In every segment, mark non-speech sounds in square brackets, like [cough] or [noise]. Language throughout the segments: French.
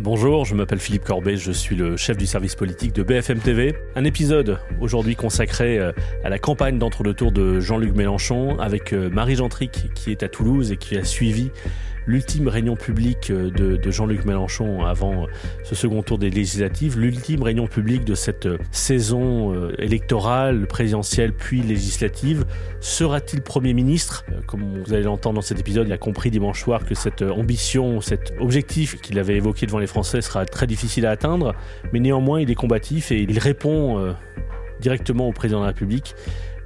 Bonjour, je m'appelle Philippe Corbet, je suis le chef du service politique de BFM TV. Un épisode aujourd'hui consacré euh, à la campagne d'entre-deux-tours de Jean-Luc Mélenchon avec euh, Marie Gentric qui est à Toulouse et qui a suivi l'ultime réunion publique euh, de, Jean-Luc Mélenchon avant ce second tour des législatives, l'ultime réunion publique de cette saison électorale, présidentielle puis législative. Sera-t-il Premier ministre? Comme vous allez l'entendre dans cet épisode, il a compris dimanche soir que cette ambition, cet objectif qu'il avait évoqué devant les Français sera très difficile à atteindre, mais néanmoins il est combatif et il répond euh, directement au président de la République.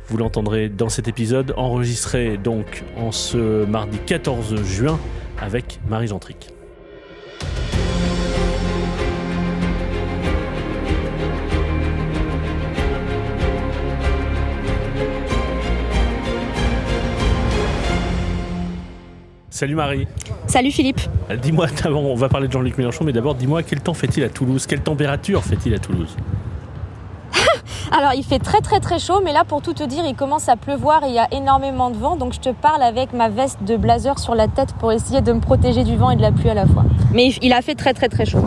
Vous l'entendrez dans cet épisode, enregistré donc en ce mardi 14 juin avec Marie Gentric. Salut Marie. Salut Philippe. Euh, dis-moi, [laughs] on va parler de Jean-Luc Mélenchon, mais d'abord dis-moi quel temps fait-il à Toulouse? Quelle température fait-il à Toulouse? Alors il fait très très très chaud, mais là pour tout te dire, il commence à pleuvoir et il y a énormément de vent, donc je te parle avec ma veste de blazer sur la tête pour essayer de me protéger du vent et de la pluie à la fois. Mais il a fait très très très chaud.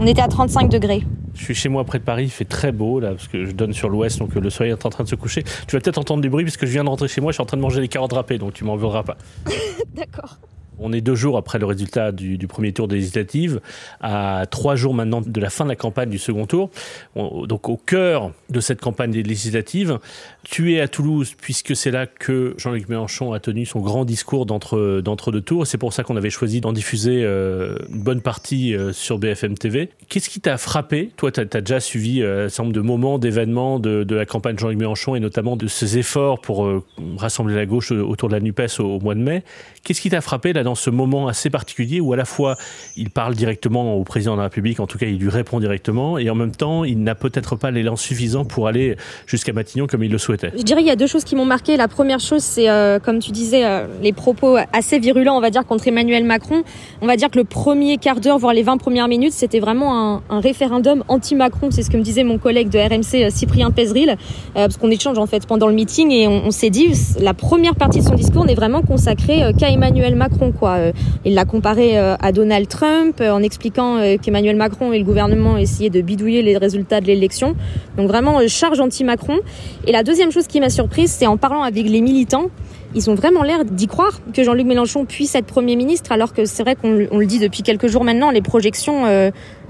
On était à 35 degrés. Je suis chez moi près de Paris, il fait très beau là, parce que je donne sur l'ouest, donc le soleil est en train de se coucher. Tu vas peut-être entendre du bruit, parce que je viens de rentrer chez moi, je suis en train de manger les carottes râpées, donc tu m'en voudras pas. [laughs] D'accord. On est deux jours après le résultat du, premier tour des législatives, à trois jours maintenant de la fin de la campagne du second tour. donc au cœur de cette campagne des législatives, tu es à Toulouse puisque c'est là que Jean-Luc Mélenchon a tenu son grand discours d'entre deux tours. C'est pour ça qu'on avait choisi d'en diffuser euh, une bonne partie euh, sur BFM TV. Qu'est-ce qui t'a frappé? Toi, tu as, déjà suivi euh, un certain nombre de moments, d'événements de, la campagne de Jean-Luc Mélenchon et notamment de ses efforts pour rassembler la gauche autour de la NUPES au, au mois de mai. Qu'est-ce qui t'a frappé là dans ce moment assez particulier où à la fois il parle directement au président de la République, en tout cas il lui répond directement, et en même temps il n'a peut-être pas l'élan suffisant pour aller jusqu'à Matignon comme il le souhaitait. Je dirais il y a deux choses qui m'ont marqué. La première chose c'est, euh, comme tu disais, euh, les propos assez virulents, on va dire, contre Emmanuel Macron. On va dire que le premier quart d'heure, voire les 20 premières minutes, c'était vraiment un, référendum anti-Macron. C'est ce que me disait mon collègue de RMC, euh, Cyprien Pézril, parce qu'on échange en fait pendant le meeting et on s'est dit, la première partie de son discours n'est vraiment consacrée qu'à Emmanuel Macron. Quoi. Il l'a comparé euh, à Donald Trump euh, en expliquant euh, qu'Emmanuel Macron et le gouvernement essayaient de bidouiller les résultats de l'élection. Donc vraiment charge anti-Macron. Et la deuxième chose qui m'a surprise, c'est en parlant avec les militants, ils ont vraiment l'air d'y croire que Jean-Luc Mélenchon puisse être Premier ministre, alors que c'est vrai qu'on le dit depuis quelques jours maintenant, les projections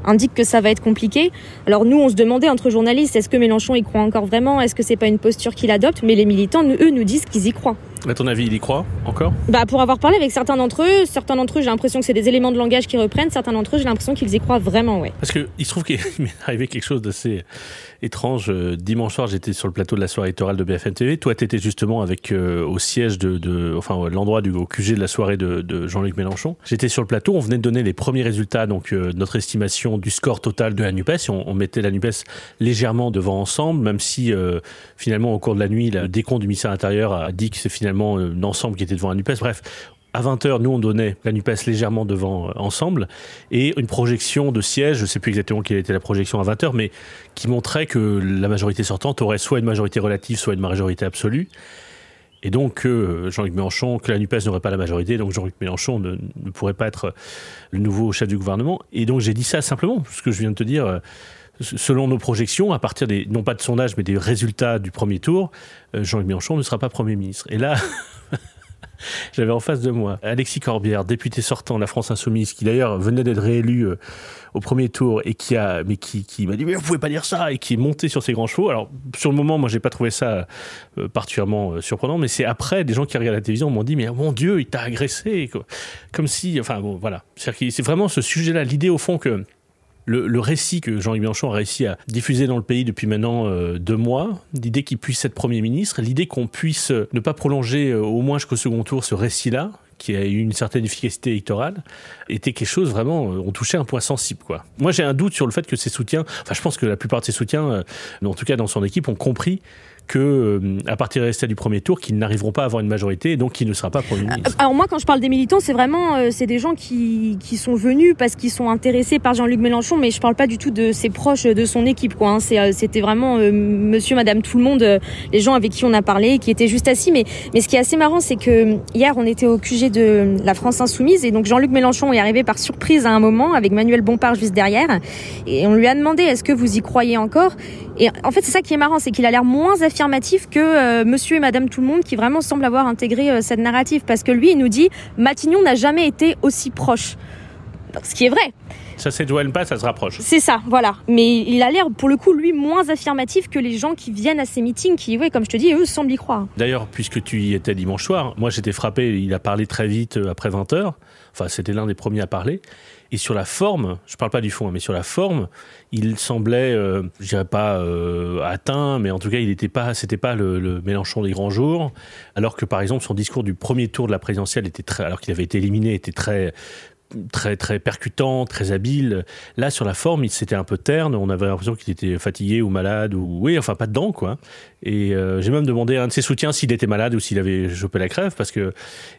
indiquent que ça va être compliqué. Alors nous, on se demandait entre journalistes, est-ce que Mélenchon y croit encore vraiment? Est-ce que c'est pas une posture qu'il adopte? Mais les militants, eux, nous disent qu'ils y croient. À ton avis, il y croit encore? Bah pour avoir parlé avec certains d'entre eux, certains d'entre eux, j'ai l'impression que c'est des éléments de langage qui reprennent, certains d'entre eux, j'ai l'impression qu'ils y croient vraiment, ouais. Parce que il se trouve qu'il [laughs] m'est arrivé quelque chose d'assez étrange. Euh, dimanche soir, j'étais sur le plateau de la soirée électorale de BFM TV. Toi, tu étais justement avec euh, au siège de, de enfin l'endroit du au QG de la soirée de, de Jean-Luc Mélenchon. J'étais sur le plateau, on venait de donner les premiers résultats, donc euh, notre estimation du score total de la Nupes. On, on mettait la Nupes légèrement devant ensemble, même si finalement au cours de la nuit, le décompte du ministère de l'Intérieur a dit que c'est finalement l'ensemble qui était devant la NUPES. Bref, à 20h, nous, on donnait la NUPES légèrement devant euh, ensemble et une projection de siège, je ne sais plus exactement quelle était la projection à 20h, mais qui montrait que la majorité sortante aurait soit une majorité relative, soit une majorité absolue. Et donc, euh, Jean-Luc Mélenchon, que la NUPES n'aurait pas la majorité, donc Jean-Luc Mélenchon ne, pourrait pas être le nouveau chef du gouvernement. Et donc, j'ai dit ça simplement, ce que je viens de te dire. Euh, selon nos projections, à partir des, non pas de sondage, mais des résultats du premier tour, Jean-Luc Mélenchon ne sera pas Premier ministre. Et là, [laughs] [laughs] J'avais en face de moi Alexis Corbière, député sortant de la France Insoumise, qui d'ailleurs venait d'être réélu euh, au premier tour et qui a, mais qui, m'a dit mais vous pouvez pas dire ça et qui est monté sur ses grands chevaux. Alors sur le moment, moi j'ai pas trouvé ça euh, particulièrement euh, surprenant, mais c'est après des gens qui regardent la télévision m'ont dit mais mon Dieu, il t'a agressé, comme si, enfin bon voilà, c'est vraiment ce sujet-là, l'idée au fond que le, récit que Jean-Yves Mélenchon a réussi à diffuser dans le pays depuis maintenant euh, deux mois, l'idée qu'il puisse être Premier ministre, l'idée qu'on puisse euh, ne pas prolonger euh, au moins jusqu'au second tour ce récit-là, qui a eu une certaine efficacité électorale, était quelque chose vraiment, on touchait un point sensible. quoi. Moi j'ai un doute sur le fait que ses soutiens, enfin je pense que la plupart de ses soutiens, en tout cas dans son équipe, ont compris que euh, à partir des résultats du premier tour, qu'ils n'arriveront pas à avoir une majorité et donc qu'il ne sera pas Premier ministre. Alors moi, quand je parle des militants, c'est vraiment euh, c'est des gens qui, qui sont venus parce qu'ils sont intéressés par Jean-Luc Mélenchon, mais je parle pas du tout de ses proches, de son équipe. quoi. Hein. C'était vraiment monsieur, madame, tout le monde, les gens avec qui on a parlé, qui étaient juste assis. Mais, mais ce qui est assez marrant, c'est que hier, on était au QG de la France Insoumise et donc Jean-Luc Mélenchon est arrivé par surprise à un moment avec Manuel Bompard juste derrière. Et on lui a demandé est-ce que vous y croyez encore? Et en fait, c'est ça qui est marrant, c'est qu'il a l'air moins affirmatif que euh, monsieur et madame tout le monde qui vraiment semblent avoir intégré euh, cette narrative. Parce que lui, il nous dit Matignon n'a jamais été aussi proche. ce qui est vrai. Ça s'éloigne pas, ça se rapproche. C'est ça, voilà. Mais il a l'air, pour le coup, lui, moins affirmatif que les gens qui viennent à ces meetings, qui, oui, comme je te dis, eux, semblent y croire. D'ailleurs, puisque tu y étais dimanche soir, moi j'étais frappé, il a parlé très vite euh, après 20 heures. Enfin, c'était l'un des premiers à parler. Et sur la forme, je parle pas du fond, hein, mais sur la forme, il semblait, euh, je dirais pas euh, atteint, mais en tout cas, il n'était pas, pas le, Mélenchon des grands jours. Alors que par exemple, son discours du premier tour de la présidentielle était très, alors qu'il avait été éliminé, était très très très percutant, très habile. Là, sur la forme, il s'était un peu terne. On avait l'impression qu'il était fatigué ou malade ou oui, enfin pas dedans quoi. Et euh, j'ai même demandé à un de ses soutiens s'il était malade ou s'il avait chopé la crève parce que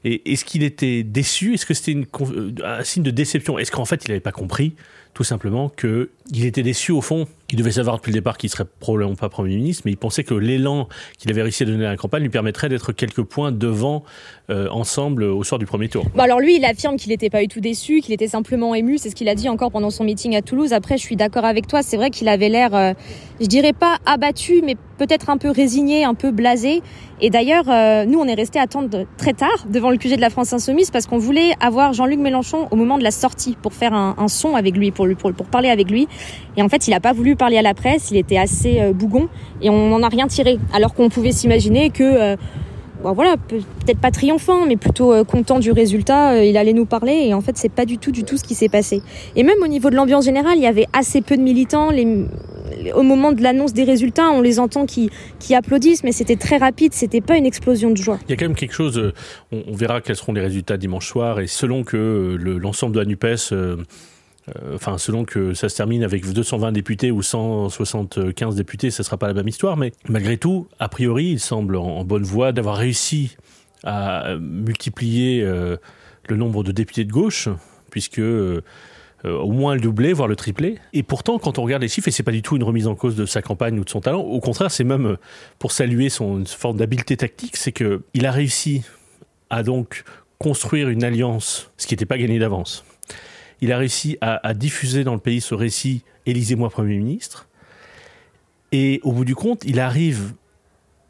est-ce qu'il était déçu? Est-ce que c'était euh, un signe de déception? Est-ce qu'en fait il n'avait pas compris? Tout simplement qu'il était déçu au fond. Il devait savoir depuis le départ qu'il serait probablement pas Premier ministre, mais il pensait que l'élan qu'il avait réussi à donner à la campagne lui permettrait d'être quelques points devant euh, ensemble au soir du premier tour. Alors lui, il affirme qu'il n'était pas du tout déçu, qu'il était simplement ému, c'est ce qu'il a dit encore pendant son meeting à Toulouse. Après, je suis d'accord avec toi, c'est vrai qu'il avait l'air, euh, je dirais pas abattu, mais peut-être un peu résigné, un peu blasé. Et d'ailleurs, euh, nous, on est resté attendre très tard devant le QG de la France Insoumise parce qu'on voulait avoir Jean-Luc Mélenchon au moment de la sortie pour faire un, son avec lui, pour, parler avec lui. Et en fait, il n'a pas voulu parler à la presse, il était assez euh, bougon et on n'en a rien tiré. Alors qu'on pouvait s'imaginer que... Euh, bon, voilà, peut-être pas triomphant, mais plutôt content du résultat, il allait nous parler et en fait c'est pas du tout du tout ce qui s'est passé. Et même au niveau de l'ambiance générale, il y avait assez peu de militants, au moment de l'annonce des résultats, on les entend qui, qui applaudissent, mais c'était très rapide, c'était pas une explosion de joie. Il y a quand même quelque chose, euh, on, verra quels seront les résultats dimanche soir, et selon que euh, l'ensemble de la NUPES, euh, enfin selon que ça se termine avec 220 députés ou 175 députés, ça sera pas la même histoire, mais malgré tout, a priori, il semble en, bonne voie d'avoir réussi à multiplier le nombre de députés de gauche, puisque euh, au moins le doublé, voire le triplé. Et pourtant, quand on regarde les chiffres, et c'est pas du tout une remise en cause de sa campagne ou de son talent, au contraire, c'est même euh, pour saluer son forme d'habileté tactique, c'est que il a réussi à donc construire une alliance, ce qui n'était pas gagné d'avance. Il a réussi à, diffuser dans le pays ce récit Élisez-moi Premier ministre. Et au bout du compte, il arrive,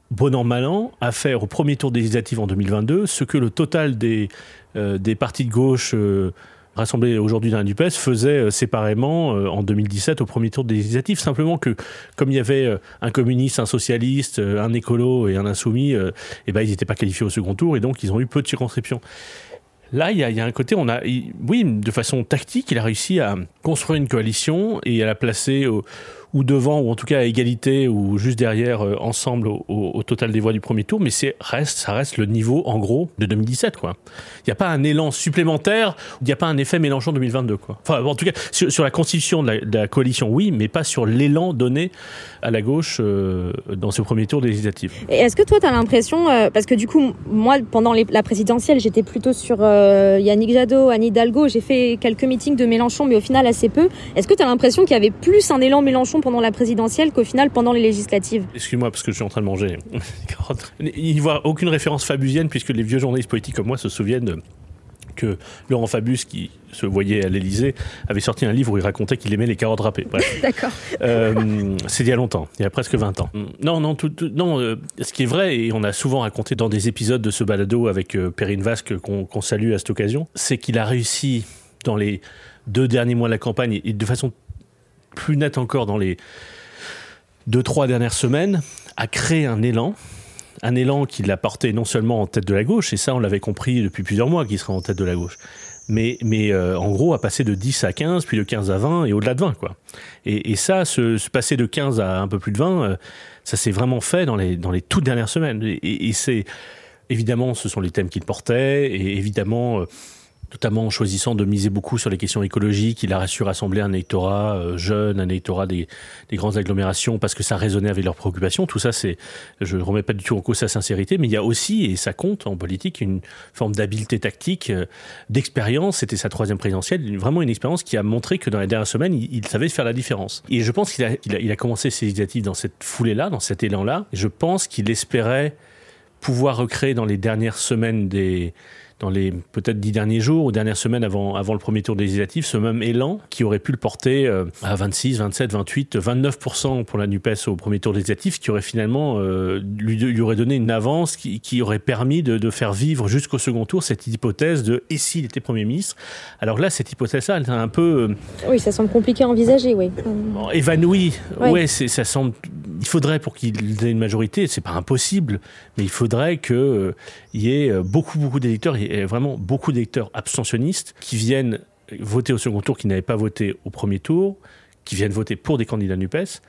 bon an, mal an, à faire au premier tour des législatives en 2022 ce que le total des, euh, partis de gauche rassemblés aujourd'hui dans la NUPES faisaient euh, séparément euh, en 2017 au premier tour des législatives. Simplement que, comme il y avait euh, un communiste, un socialiste, un écolo et un insoumis, eh ben, ils n'étaient pas qualifiés au second tour et donc ils ont eu peu de circonscriptions. Là, il y, a, un côté, on a, oui, de façon tactique, il a réussi à construire une coalition et à la placer au, ou devant, ou en tout cas à égalité, ou juste derrière, euh, ensemble au, total des voix du premier tour, mais c'est reste, ça reste le niveau, en gros, de 2017, quoi. Il n'y a pas un élan supplémentaire, il n'y a pas un effet Mélenchon 2022, quoi. Enfin, en tout cas, sur, la constitution de la, coalition, oui, mais pas sur l'élan donné à la gauche euh, dans ce premier tour des législatives. Est-ce que toi, tu as l'impression, euh, parce que du coup, moi, pendant la présidentielle, j'étais plutôt sur Yannick Jadot, Anne Hidalgo, j'ai fait quelques meetings de Mélenchon, mais au final assez peu. Est-ce que tu as l'impression qu'il y avait plus un élan Mélenchon pendant la présidentielle qu'au final pendant les législatives. Excuse-moi parce que je suis en train de manger. [laughs] Il n'y voit aucune référence fabusienne puisque les vieux journalistes politiques comme moi se souviennent que Laurent Fabius, qui se voyait à l'Elysée, avait sorti un livre où il racontait qu'il aimait les carottes râpées. [laughs] D'accord. Euh, c'est il y a longtemps, il y a presque 20 ans. Non, non, tout, non euh, ce qui est vrai, et on a souvent raconté dans des épisodes de ce balado avec euh, Perrine Vasque qu'on salue à cette occasion, c'est qu'il a réussi dans les deux derniers mois de la campagne, et de façon plus net encore dans les deux, trois dernières semaines, a créé un élan. Un élan qui l'a porté non seulement en tête de la gauche, et ça on l'avait compris depuis plusieurs mois qu'il serait en tête de la gauche, mais, mais euh, en gros a passé de 10 à 15, puis de 15 à 20 et au-delà de 20. Quoi. Et, ça, se, passer de 15 à un peu plus de 20, euh, ça s'est vraiment fait dans les, dans les toutes dernières semaines. Et, c'est évidemment, ce sont les thèmes qu'il portait, et évidemment, euh, notamment en choisissant de miser beaucoup sur les questions écologiques. Il a su rassembler un électorat euh, jeune, un électorat des, des, grandes agglomérations parce que ça résonnait avec leurs préoccupations. Tout ça, c'est, je ne remets pas du tout en cause sa sincérité, mais il y a aussi, et ça compte en politique, une forme d'habileté tactique, euh, d'expérience. C'était sa troisième présidentielle, vraiment une expérience qui a montré que dans les dernières semaines, il, savait faire la différence. Et je pense qu'il a, il a, il a commencé ses initiatives dans cette foulée-là, dans cet élan-là. Je pense qu'il espérait pouvoir recréer dans les dernières semaines des, dans les peut-être dix derniers jours ou dernières semaines avant, avant le premier tour des législatives, ce même élan qui aurait pu le porter euh, à 26, 27, 28, 29% pour la NUPES au premier tour des législatives, qui aurait finalement euh, lui, lui, aurait donné une avance qui, qui aurait permis de, de faire vivre jusqu'au second tour cette hypothèse de et s'il était Premier ministre? Alors là, cette hypothèse-là, elle est un peu... Euh, oui, ça semble compliqué à envisager, oui. Évanouie, ouais ça semble il faudrait pour qu'il ait une majorité, c'est pas impossible, mais il faudrait qu'il euh, y ait beaucoup, beaucoup d'électeurs, vraiment beaucoup d'électeurs abstentionnistes qui viennent voter au second tour, qui n'avaient pas voté au premier tour, qui viennent voter pour des candidats NUPES.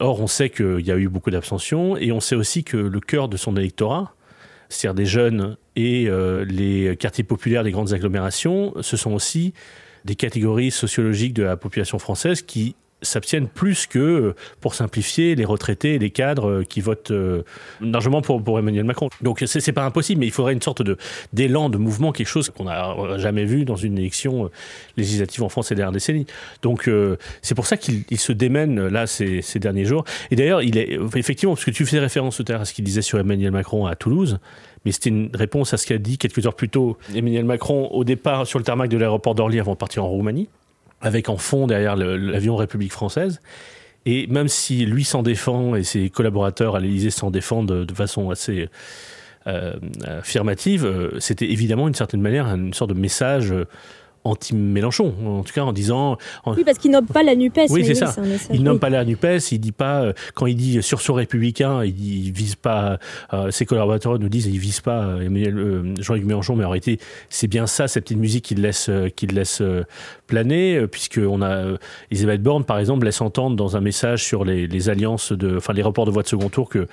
Or, on sait qu'il y a eu beaucoup d'abstention, et on sait aussi que le cœur de son électorat, c'est-à-dire des jeunes et euh, les quartiers populaires des grandes agglomérations, ce sont aussi des catégories sociologiques de la population française qui s'abstiennent plus que, euh, pour simplifier, les retraités et les cadres euh, qui votent euh, largement pour, pour Emmanuel Macron. Donc c'est pas impossible, mais il faudrait une sorte de d'élan, de mouvement, quelque chose qu'on n'a jamais vu dans une élection législative en France ces dernières décennies. Donc c'est pour ça qu'il se démène là ces, ces derniers jours. Et d'ailleurs, il est effectivement, parce que tu faisais référence tout à l'heure à ce qu'il disait sur Emmanuel Macron à Toulouse, mais c'était une réponse à ce qu'a dit quelques heures plus tôt Emmanuel Macron au départ sur le tarmac de l'aéroport d'Orly avant de partir en Roumanie avec en fond derrière l'avion République française. Et même si lui s'en défend et ses collaborateurs à l'Élysée s'en défendent de, façon assez euh, affirmative, euh, c'était évidemment d'une certaine manière une sorte de message anti-Mélenchon, en tout cas en disant... Oui, parce qu'il nomme pas la NUPES. Oui, c'est ça. il nomme pas la NUPES, il dit pas... Euh, quand il dit sursaut républicain, il, il vise pas... Euh, ses collaborateurs nous disent il vise pas euh, Jean-Luc Mélenchon, mais en réalité, c'est bien ça, cette petite musique qu'il laisse, qu'il laisse planer, puisque on a... Elisabeth Borne, par exemple, laisse entendre dans un message sur les, les alliances de... Enfin, les reports de voix de second tour que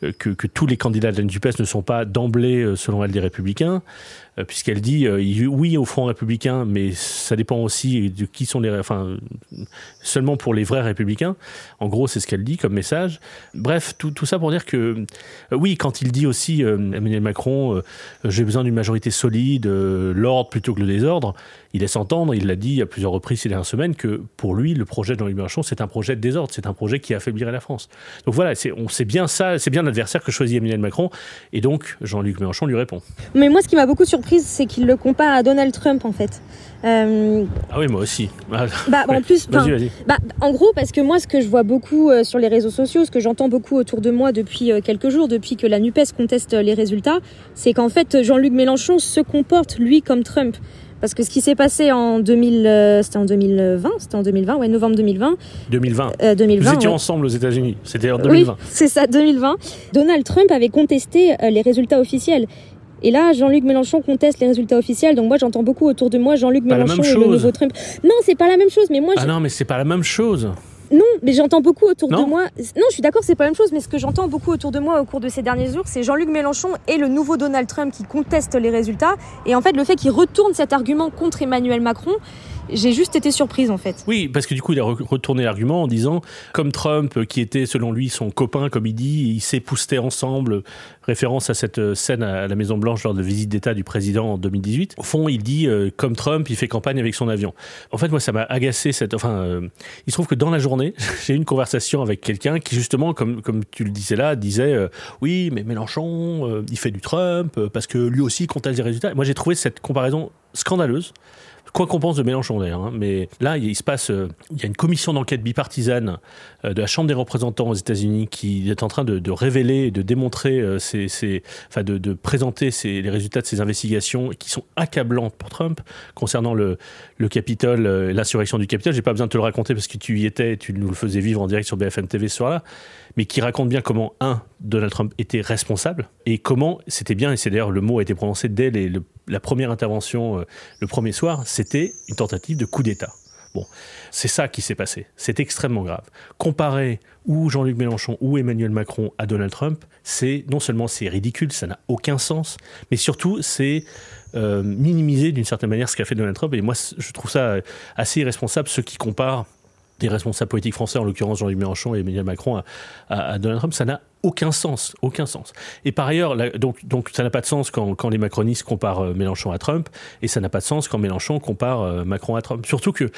que, que, tous les candidats de la NUPES ne sont pas d'emblée, selon elle, des républicains. Euh, puisqu'elle dit euh, oui au Front républicain, mais ça dépend aussi de qui sont les, enfin seulement pour les vrais républicains. En gros, c'est ce qu'elle dit comme message. Bref, tout, ça pour dire que euh, oui, quand il dit aussi Emmanuel Macron, j'ai besoin d'une majorité solide, l'ordre plutôt que le désordre, il laisse entendre, il l'a dit à plusieurs reprises ces dernières semaines, que pour lui, le projet de Jean-Luc Mélenchon, c'est un projet de désordre, c'est un projet qui affaiblirait la France. Donc voilà, on sait bien ça, c'est bien l'adversaire que choisit Emmanuel Macron, et donc Jean-Luc Mélenchon lui répond. Mais moi, ce qui m'a beaucoup surprise, c'est qu'il le compare à Donald Trump, en fait. Euh... Ah oui, moi aussi. [laughs] bah, en plus, vas -y, vas -y. Bah, en gros, parce que moi, ce que je vois beaucoup euh, sur les réseaux sociaux, ce que j'entends beaucoup autour de moi depuis euh, quelques jours, depuis que la NUPES conteste les résultats, c'est qu'en fait, Jean-Luc Mélenchon se comporte, lui, comme Trump. Parce que ce qui s'est passé en 2000, euh, c'était en 2020, c'était en 2020, ouais, novembre 2020. 2020. Euh, 2020 Nous étions ouais. ensemble aux États-Unis. C'était en 2020. Oui, c'est ça, 2020. Donald Trump avait contesté euh, les résultats officiels. Et là, Jean-Luc Mélenchon conteste les résultats officiels. Donc moi, j'entends beaucoup autour de moi Jean-Luc Mélenchon et le nouveau Trump. Non, c'est pas la même chose. Mais moi, ah non, mais c'est pas la même chose. Non, mais j'entends beaucoup autour non. de moi. Non, je suis d'accord, c'est pas la même chose, mais ce que j'entends beaucoup autour de moi au cours de ces derniers jours, c'est Jean-Luc Mélenchon et le nouveau Donald Trump qui contestent les résultats. Et en fait, le fait qu'il retourne cet argument contre Emmanuel Macron, j'ai juste été surprise en fait. Oui, parce que du coup, il a retourné l'argument en disant, comme Trump, qui était selon lui son copain, comme il dit, ils s'époustaient ensemble, référence à cette scène à la Maison Blanche lors de visite d'État du président en 2018. Au fond, il dit, euh, comme Trump, il fait campagne avec son avion. En fait, moi, ça m'a agacé cette. Enfin, euh, il se trouve que dans la journée, [laughs] j'ai eu une conversation avec quelqu'un qui, justement, comme, comme tu le disais là, disait, euh, oui, mais Mélenchon, euh, il fait du Trump, euh, parce que lui aussi conteste les résultats. Moi, j'ai trouvé cette comparaison scandaleuse quoi qu'on pense de Mélenchon d'ailleurs, hein, mais là il, se passe, euh, il y a une commission d'enquête bipartisane euh, de la Chambre des représentants aux États-Unis qui est en train de, de révéler, de démontrer, euh, de, présenter les résultats de ces investigations qui sont accablantes pour Trump concernant le, le Capitole, l'insurrection du Capitole. J'ai pas besoin de te le raconter parce que tu y étais, tu nous le faisais vivre en direct sur BFM TV ce soir-là, mais qui raconte bien comment un Donald Trump était responsable et comment c'était bien et c'est d'ailleurs le mot a été prononcé dès les, le, la première intervention, euh, le premier soir, c'était une tentative de coup d'État. Bon, c'est ça qui s'est passé. C'est extrêmement grave. Comparer ou Jean-Luc Mélenchon ou Emmanuel Macron à Donald Trump, c'est non seulement c'est ridicule, ça n'a aucun sens, mais surtout c'est euh, minimiser d'une certaine manière ce qu'a fait Donald Trump. Et moi, je trouve ça assez irresponsable ceux qui comparent des responsables politiques français, en l'occurrence Jean-Luc Mélenchon et Emmanuel Macron, à, Donald Trump, ça n'a aucun sens, aucun sens. Et par ailleurs, donc, donc ça n'a pas de sens quand, quand les macronistes comparent euh, Mélenchon à Trump, et ça n'a pas de sens quand Mélenchon compare euh, Macron à Trump. Surtout que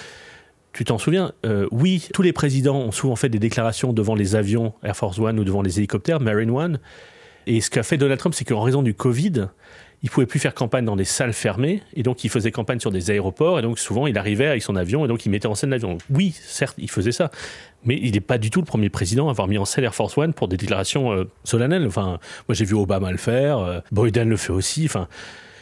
tu t'en souviens euh, Oui, tous les présidents ont souvent fait des déclarations devant les avions Air Force One ou devant les hélicoptères Marine One. Et ce qu'a fait Donald Trump, c'est qu'en raison du Covid, il pouvait plus faire campagne dans des salles fermées, et donc il faisait campagne sur des aéroports, et donc souvent il arrivait avec son avion, et donc il mettait en scène l'avion. Oui, certes, il faisait ça, mais il n'est pas du tout le premier président à avoir mis en scène Air Force One pour des déclarations euh, solennelles. Enfin, moi j'ai vu Obama le faire, euh, Biden le fait aussi. Enfin,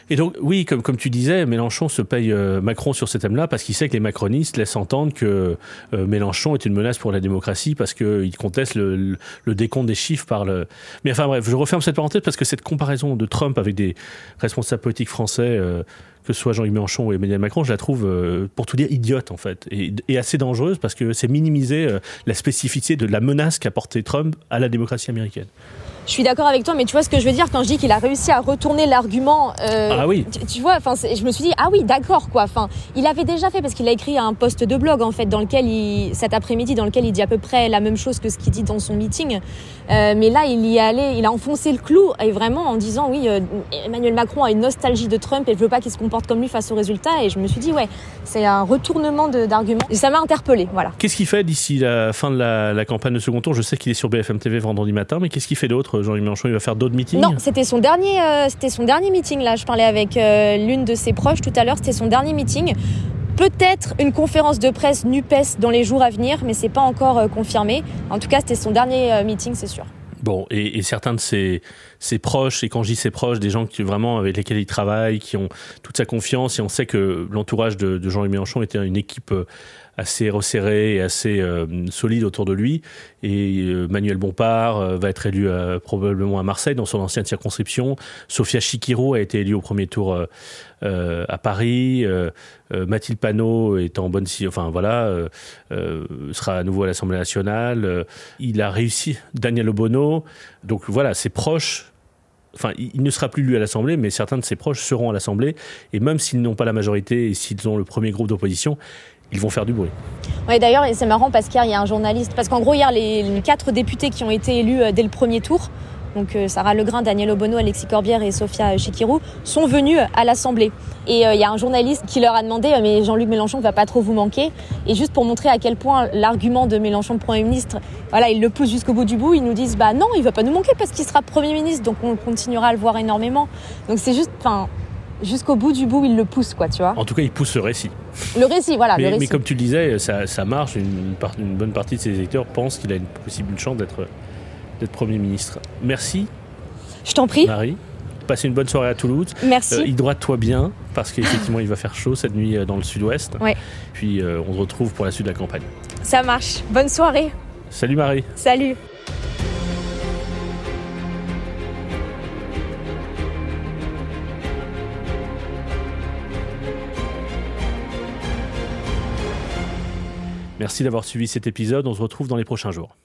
et donc, oui, comme, comme tu disais, Mélenchon se paye euh, Macron sur ce thème-là parce qu'il sait que les macronistes laissent entendre que euh, Mélenchon est une menace pour la démocratie parce qu'il conteste le, le, décompte des chiffres par le. Mais enfin bref, je referme cette parenthèse parce que cette comparaison de Trump avec des responsables politiques français. Euh, que ce soit Jean-Luc Mélenchon ou Emmanuel Macron, je la trouve, pour tout dire, idiote en fait, et, et assez dangereuse parce que c'est minimiser la spécificité de la menace qu'a porté Trump à la démocratie américaine. Je suis d'accord avec toi, mais tu vois ce que je veux dire quand je dis qu'il a réussi à retourner l'argument. Euh, ah oui. Tu, vois, enfin, je me suis dit ah oui, d'accord quoi. Enfin, il avait déjà fait parce qu'il a écrit un post de blog en fait dans lequel il cet après-midi dans lequel il dit à peu près la même chose que ce qu'il dit dans son meeting. Euh, mais là, il y est allé, il a enfoncé le clou et vraiment en disant oui, euh, Emmanuel Macron a une nostalgie de Trump et je veux pas qu'il se comporte comme lui face aux résultats. Et je me suis dit ouais, c'est un retournement d'argument. Et ça m'a interpellé, voilà. Qu'est-ce qu'il fait d'ici la fin de la, la campagne de second tour? Je sais qu'il est sur BFM TV vendredi matin, mais qu'est-ce qu'il fait d'autre Jean-Luc Mélenchon, il va faire d'autres meetings Non, c'était son dernier, euh, c'était son dernier meeting là. Je parlais avec euh, l'une de ses proches tout à l'heure. C'était son dernier meeting. Peut-être une conférence de presse Nupes dans les jours à venir, mais c'est pas encore euh, confirmé. En tout cas, c'était son dernier meeting, c'est sûr. Bon, et, certains de ses, ses, proches, et quand je dis ses proches, des gens qui vraiment avec lesquels il travaille, qui ont toute sa confiance, et on sait que l'entourage de, de Jean-Luc Mélenchon était une équipe assez resserré et assez euh, solide autour de lui. Et euh, Manuel Bompard euh, va être élu probablement à Marseille dans son ancienne circonscription. Sofia Chikiro a été élue au premier tour à Paris. Mathilde Panot est en bonne enfin voilà, sera à nouveau à l'Assemblée nationale. il a réussi. Daniel Obono. Donc voilà, ses proches enfin, il ne sera plus lui à l'Assemblée, mais certains de ses proches seront à l'Assemblée. Et même s'ils n'ont pas la majorité et s'ils ont le premier groupe d'opposition, ils vont faire du bruit. Oui, d'ailleurs, c'est marrant parce qu'hier, il y a un journaliste. Parce qu'en gros, hier, les, quatre députés qui ont été élus euh, dès le premier tour, donc euh, Sarah Legrain, Daniel Obono, Alexis Corbière et Sophia Chikirou, sont venus à l'Assemblée. Et euh, il y a un journaliste qui leur a demandé Mais Jean-Luc Mélenchon va pas trop vous manquer Et juste pour montrer à quel point l'argument de Mélenchon, le Premier ministre, voilà, il le pousse jusqu'au bout du bout, ils nous disent Bah non, il va pas nous manquer parce qu'il sera Premier ministre, donc on continuera à le voir énormément. Donc c'est juste. Jusqu'au bout du bout, il le pousse, quoi, tu vois. En tout cas, il pousse le récit. Le récit, voilà. Mais, le récit. mais comme tu le disais, ça, ça marche. Une, une, bonne partie de ses électeurs pensent qu'il a une possible chance d'être Premier ministre. Merci. Je t'en prie. Marie. Passez une bonne soirée à Toulouse. Merci. Euh, Hydrate-toi bien, parce qu'effectivement, il va faire chaud cette nuit euh, dans le sud-ouest. Ouais. Puis euh, on se retrouve pour la suite de la campagne. Ça marche. Bonne soirée. Salut Marie. Salut. Merci d'avoir suivi cet épisode. On se retrouve dans les prochains jours.